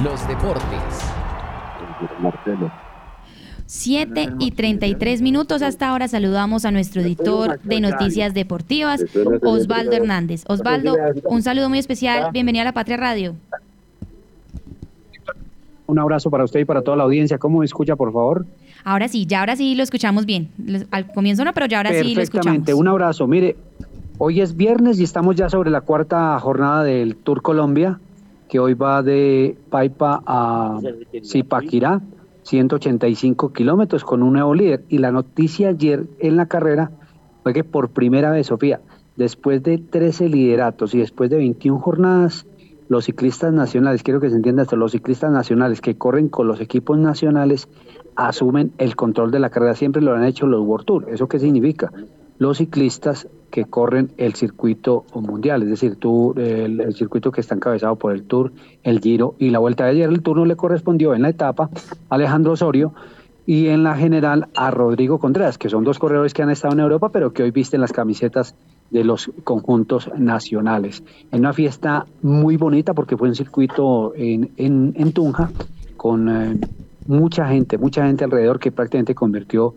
los deportes. Marcelo. 7 y 33 minutos. Hasta ahora saludamos a nuestro editor de Noticias Deportivas, Osvaldo Hernández. Osvaldo, un saludo muy especial. Bienvenido a la Patria Radio. Un abrazo para usted y para toda la audiencia. ¿Cómo me escucha, por favor? Ahora sí, ya ahora sí lo escuchamos bien. Al comienzo no, pero ya ahora sí lo escuchamos. Perfectamente, un abrazo. Mire, hoy es viernes y estamos ya sobre la cuarta jornada del Tour Colombia, que hoy va de Paipa a Zipaquirá 185 kilómetros con un nuevo líder. Y la noticia ayer en la carrera fue que por primera vez, Sofía, después de 13 lideratos y después de 21 jornadas, los ciclistas nacionales, quiero que se entienda esto, los ciclistas nacionales que corren con los equipos nacionales asumen el control de la carrera. Siempre lo han hecho los World Tour. ¿Eso qué significa? Los ciclistas que corren el circuito mundial, es decir, el, circuito que está encabezado por el Tour, el Giro y la Vuelta de ayer. El turno le correspondió en la etapa a Alejandro Osorio y en la general a Rodrigo Contreras, que son dos corredores que han estado en Europa, pero que hoy visten las camisetas de los conjuntos nacionales. En una fiesta muy bonita porque fue un circuito en, en, Tunja con eh, mucha gente, mucha gente alrededor que prácticamente convirtió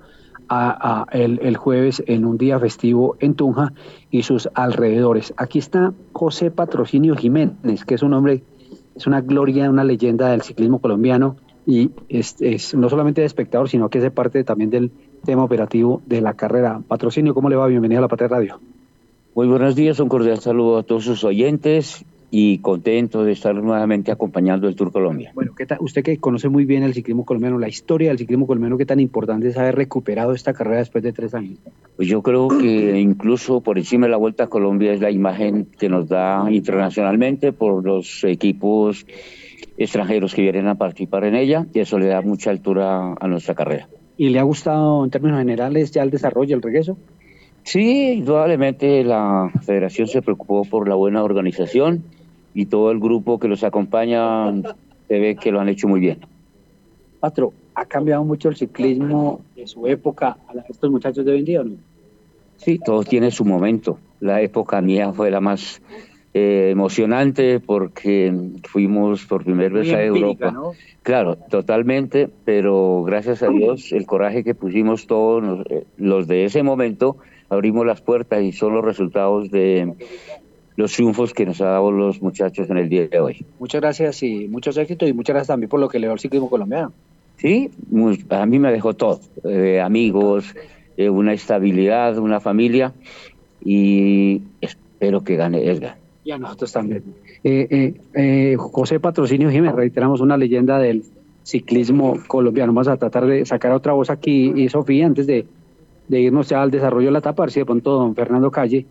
a, el, jueves en un día festivo en Tunja y sus alrededores. Aquí está José Patrocinio Jiménez, que es un hombre, es una gloria, una leyenda del ciclismo colombiano y es, no solamente de espectador, sino que es parte también del tema operativo de la carrera. Patrocinio, ¿cómo le va? Bienvenido a la Patria Radio. Muy buenos días, un cordial saludo a todos sus oyentes y contento de estar nuevamente acompañando el Tour Colombia. Bueno, ¿qué tal? usted que conoce muy bien el ciclismo colombiano, la historia del ciclismo colombiano, ¿qué tan importante es haber recuperado esta carrera después de tres años? Pues yo creo que incluso por encima de la Vuelta a Colombia es la imagen que nos da internacionalmente por los equipos extranjeros que vienen a participar en ella y eso le da mucha altura a nuestra carrera. ¿Y le ha gustado en términos generales ya el desarrollo, el regreso? Sí, indudablemente la federación se preocupó por la buena organización y todo el grupo que los acompaña se ve que lo han hecho muy bien. Patro, ¿ha cambiado mucho el ciclismo de su época a estos muchachos de hoy en día o no? Sí, todo tiene su momento. La época mía fue la más eh, emocionante porque fuimos por primera vez a Europa. Claro, totalmente, pero gracias a Dios el coraje que pusimos todos eh, los de ese momento abrimos las puertas y son los resultados de los triunfos que nos ha dado los muchachos en el día de hoy. Muchas gracias y muchos éxitos y muchas gracias también por lo que le dio el ciclismo colombiano. Sí, a mí me dejó todo, eh, amigos, eh, una estabilidad, una familia y espero que gane Edgar. Y a nosotros también. Eh, José Patrocinio Jiménez, reiteramos una leyenda del ciclismo colombiano. Vamos a tratar de sacar otra voz aquí, y Sofía, antes de, de irnos ya al desarrollo de la etapa, a ver si de pronto don Fernando Calle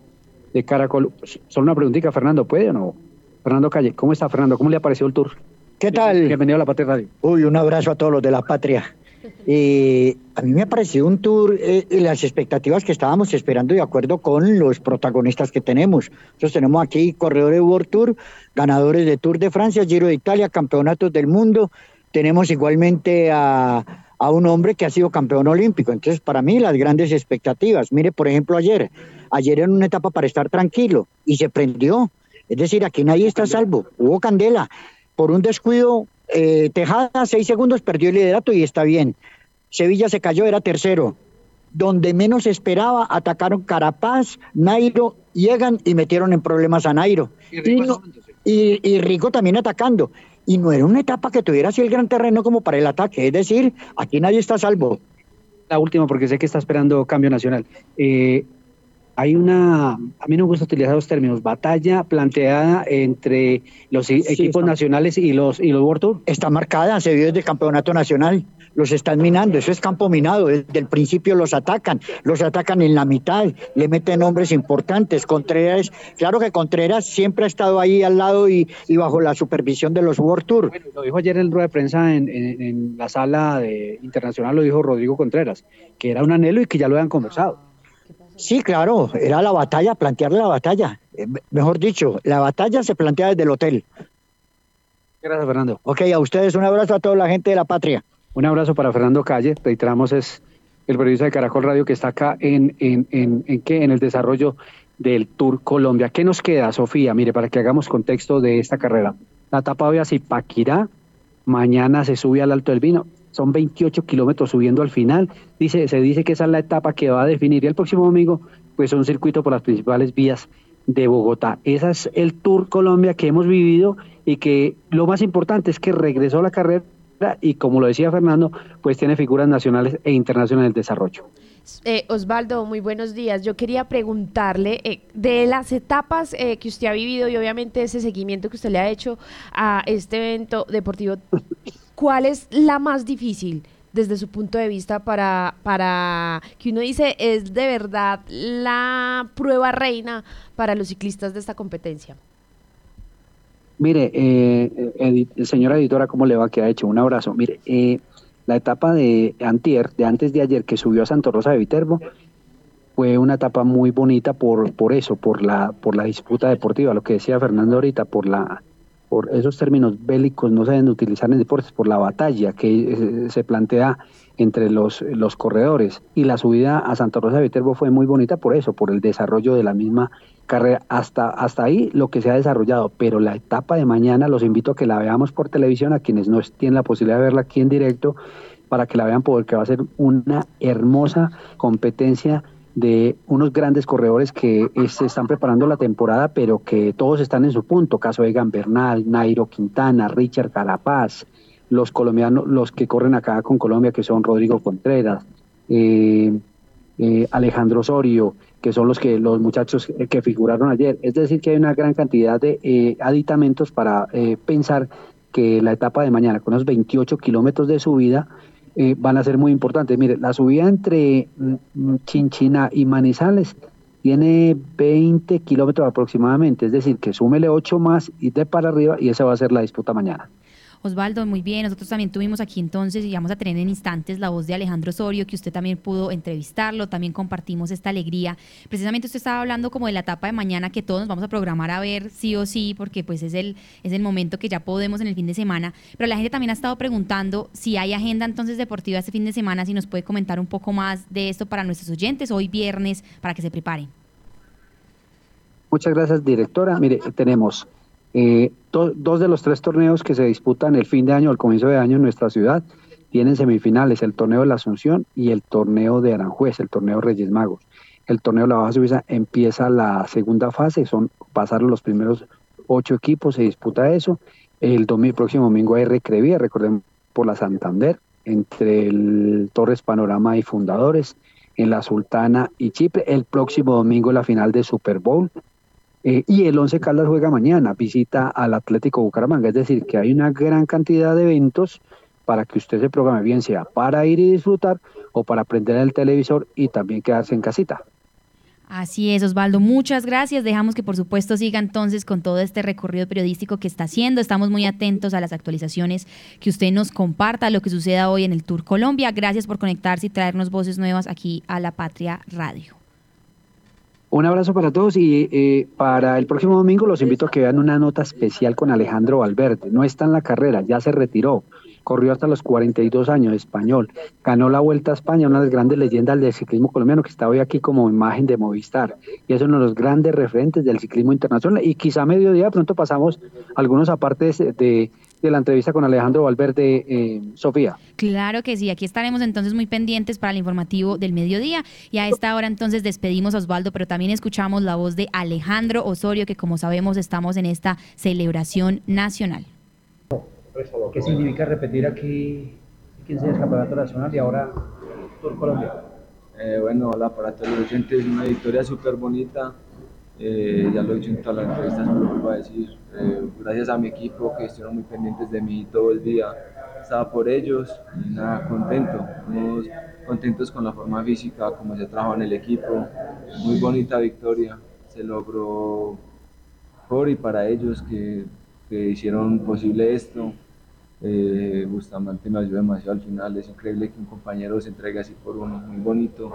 de Caracol. Solo una preguntita, Fernando, ¿puede o no? Fernando Calle, ¿cómo está Fernando? ¿Cómo le ha parecido el tour? ¿Qué tal? Bienvenido a la Patria Radio. Uy, un abrazo a todos los de la Patria. Eh, a mí me ha parecido un tour eh, y las expectativas que estábamos esperando de acuerdo con los protagonistas que tenemos. Nosotros tenemos aquí corredores World Tour, ganadores de Tour de Francia, Giro de Italia, campeonatos del mundo. Tenemos igualmente a, a un hombre que ha sido campeón olímpico. Entonces, para mí, las grandes expectativas. Mire, por ejemplo, ayer, ayer en una etapa para estar tranquilo y se prendió. Es decir, aquí nadie está salvo. Hubo candela. Por un descuido, eh, Tejada, seis segundos, perdió el liderato y está bien. Sevilla se cayó, era tercero. Donde menos esperaba, atacaron Carapaz, Nairo, llegan y metieron en problemas a Nairo. y Rico también atacando y no era una etapa que tuviera así el gran terreno como para el ataque, es decir, aquí nadie está salvo. La última, porque sé que está esperando cambio nacional. Eh, hay una, a mí no me gusta utilizar los términos, batalla planteada entre los equipos nacionales y los, y los World Tour. Está marcada, se vio desde el campeonato nacional los están minando, eso es campo minado, desde el principio los atacan, los atacan en la mitad, le meten nombres importantes, Contreras, claro que Contreras siempre ha estado ahí al lado y, bajo la supervisión de los World Tour. Bueno, lo dijo ayer en el rueda de prensa en, la sala de, internacional, lo dijo Rodrigo Contreras, que era un anhelo y que ya lo habían conversado. Sí, claro, era la batalla, plantearle la batalla. Eh, mejor dicho, la batalla se plantea desde el hotel. Gracias, Fernando. Ok, a ustedes un abrazo a toda la gente de la patria. Un abrazo para Fernando Calle, reiteramos es el periodista de Caracol Radio que está acá en, en, en, ¿qué? en el desarrollo del Tour Colombia. ¿Qué nos queda, Sofía? Mire, para que hagamos contexto de esta carrera. La etapa hoy a Zipaquirá, mañana se sube al Alto del Vino, son 28 kilómetros subiendo al final, dice, se dice que esa es la etapa que va a definir y el próximo domingo pues un circuito por las principales vías de Bogotá. Ese es el Tour Colombia que hemos vivido y que lo más importante es que regresó la carrera y como lo decía Fernando, pues tiene figuras nacionales e internacionales de desarrollo. Eh, Osvaldo, muy buenos días. Yo quería preguntarle eh, de las etapas eh, que usted ha vivido y obviamente ese seguimiento que usted le ha hecho a este evento deportivo, ¿cuál es la más difícil desde su punto de vista para, para que uno dice es de verdad la prueba reina para los ciclistas de esta competencia? Mire, eh, señora editora, ¿cómo le va? Que ha hecho? Un abrazo. Mire, eh, la etapa de antier, de antes de ayer, que subió a Santo Rosa de Viterbo, fue una etapa muy bonita por, por eso, por la, por la disputa deportiva, lo que decía Fernando ahorita, por la por esos términos bélicos no se deben utilizar en deportes, por la batalla que eh, se plantea entre los, los corredores. Y la subida a Santa Rosa de Viterbo fue muy bonita por eso, por el desarrollo de la misma carrera. Hasta, hasta ahí lo que se ha desarrollado, pero la etapa de mañana los invito a que la veamos por televisión, a quienes no tienen la posibilidad de verla aquí en directo, para que la vean porque va a ser una hermosa competencia de unos grandes corredores que se están preparando la temporada, pero que todos están en su punto, caso de Bernal, Nairo Quintana, Richard Carapaz, los colombianos, los que corren acá con Colombia, que son Rodrigo Contreras, eh, eh, Alejandro Osorio, que son los que los muchachos que figuraron ayer. Es decir, que hay una gran cantidad de eh, aditamentos para pensar que la etapa de mañana, con unos 28 kilómetros de subida, eh, van a ser muy importantes. Mire, la subida entre mm, Chinchina y Manizales tiene 20 kilómetros aproximadamente, es decir, que súmele 8 más y de para arriba y esa va a ser la disputa mañana. Osvaldo, muy bien. Nosotros también tuvimos aquí entonces y vamos a tener en instantes la voz de Alejandro Osorio, que usted también pudo entrevistarlo, también compartimos esta alegría. Precisamente usted estaba hablando como de la etapa de mañana que todos nos vamos a programar a ver sí o sí, porque pues es el, es el momento que ya podemos en el fin de semana. Pero la gente también ha estado preguntando si hay agenda entonces deportiva este fin de semana, si nos puede comentar un poco más de esto para nuestros oyentes hoy viernes, para que se preparen. Muchas gracias, directora. Mire, tenemos eh, dos de los tres torneos que se disputan el fin de año, el comienzo de año en nuestra ciudad, tienen semifinales, el torneo de la Asunción y el torneo de Aranjuez, el torneo Reyes Magos. El torneo de la Baja Suiza empieza la segunda fase, son pasar los primeros ocho equipos, se disputa eso. El domingo, próximo domingo hay recrevía, recordemos por la Santander, entre el Torres Panorama y Fundadores, en la Sultana y Chipre. El próximo domingo la final de Super Bowl, eh, y el Once Caldas juega mañana, visita al Atlético Bucaramanga. Es decir, que hay una gran cantidad de eventos para que usted se programe, bien sea para ir y disfrutar o para prender el televisor y también quedarse en casita. Así es, Osvaldo. Muchas gracias. Dejamos que por supuesto siga entonces con todo este recorrido periodístico que está haciendo. Estamos muy atentos a las actualizaciones que usted nos comparta, lo que suceda hoy en el Tour Colombia. Gracias por conectarse y traernos voces nuevas aquí a La Patria Radio. Un abrazo para todos y eh, para el próximo domingo los invito a que vean una nota especial con Alejandro Valverde. No está en la carrera, ya se retiró. Corrió hasta los 42 años, español. Ganó la Vuelta a España, una de las grandes leyendas del ciclismo colombiano que está hoy aquí como imagen de Movistar. Y es uno de los grandes referentes del ciclismo internacional. Y quizá a mediodía pronto pasamos algunos apartes de de la entrevista con Alejandro Valverde, eh, Sofía. Claro que sí, aquí estaremos entonces muy pendientes para el informativo del mediodía y a esta hora entonces despedimos a Osvaldo, pero también escuchamos la voz de Alejandro Osorio, que como sabemos estamos en esta celebración nacional. ¿Qué significa repetir aquí 15 el Campeonato Nacional y ahora Tour Colombia? Eh, bueno, hola para todos los oyentes, una victoria súper bonita eh, ya lo he dicho en todas las entrevistas, pero vuelvo a decir. Eh, gracias a mi equipo que estuvieron muy pendientes de mí todo el día. Estaba por ellos y nada, contento. Contentos con la forma física, como se trabajó en el equipo. Muy bonita victoria. Se logró por y para ellos que, que hicieron posible esto. Eh, Bustamante me ayudó demasiado al final. Es increíble que un compañero se entregue así por uno. Muy bonito.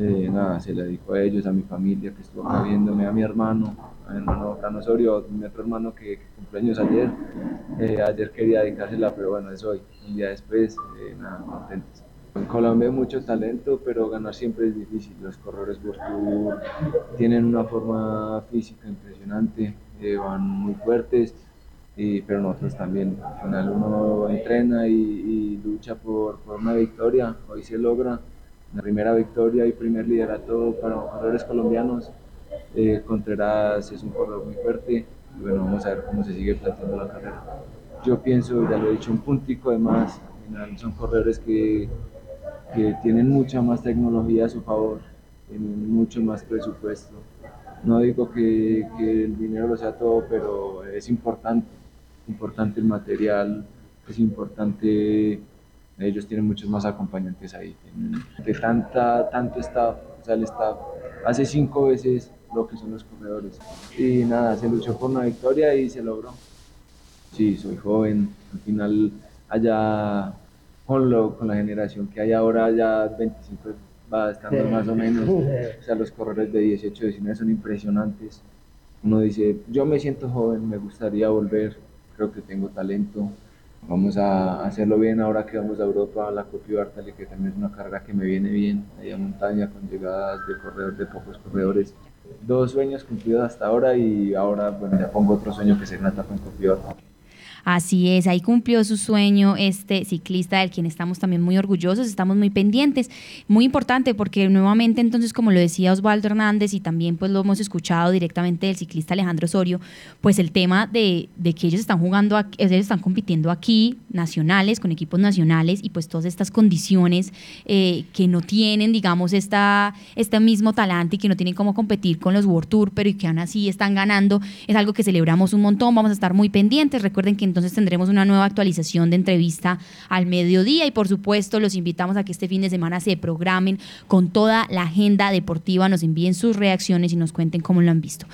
Eh, nada, se le dedico a ellos, a mi familia que estuvo acá viéndome, a mi hermano, a mi hermano Fran Osorio, mi otro hermano que, que cumpleaños ayer. Eh, ayer quería dedicársela, pero bueno, es hoy. Un día después, eh, nada, contentos. En Colombia hay mucho talento, pero ganar siempre es difícil. Los corredores World tienen una forma física impresionante, van muy fuertes. pero nosotros también. Al final uno entrena y, lucha por, por, una victoria, hoy se logra la primera victoria y primer liderato para corredores colombianos. Eh, Contreras es un corredor muy fuerte y bueno, vamos a ver cómo se sigue planteando la carrera. Yo pienso, ya lo he dicho, un puntico de más, al final son corredores que, que tienen mucha más tecnología a su favor, tienen mucho más presupuesto. No digo que, que el dinero lo sea todo, pero es importante, importante el material, es importante ellos tienen muchos más acompañantes ahí. De tanta, tanto staff, o sea, el staff hace cinco veces lo que son los corredores. Y nada, se luchó por una victoria y se logró. Sí, soy joven, al final allá con, lo, con la generación que hay ahora, ya 25 va estando más o menos. O sea, los corredores de 18, 19 son impresionantes. Uno dice, yo me siento joven, me gustaría volver, creo que tengo talento, Vamos a hacerlo bien ahora que vamos a Europa, a la Copia Bartali, que también es una carrera que me viene bien, allá a montaña con llegadas de corredor, de pocos corredores. Dos sueños cumplidos hasta ahora y ahora, bueno, ya pongo otro sueño que sería una etapa en Copia Así es, ahí cumplió su sueño este ciclista del quien estamos también muy orgullosos, estamos muy pendientes. Muy importante porque nuevamente entonces, como lo decía Osvaldo Hernández y también pues lo hemos escuchado directamente del ciclista Alejandro Osorio, pues el tema de, que ellos están jugando, ellos están compitiendo aquí, nacionales, con equipos nacionales y pues todas estas condiciones eh, que no tienen, digamos, esta, este mismo talante y que no tienen cómo competir con los World Tour, pero y que aún así están ganando, es algo que celebramos un montón, vamos a estar muy pendientes. Recuerden que entonces tendremos una nueva actualización de entrevista al mediodía y por supuesto los invitamos a que este fin de semana se programen con toda la agenda deportiva, nos envíen sus reacciones y nos cuenten cómo lo han visto.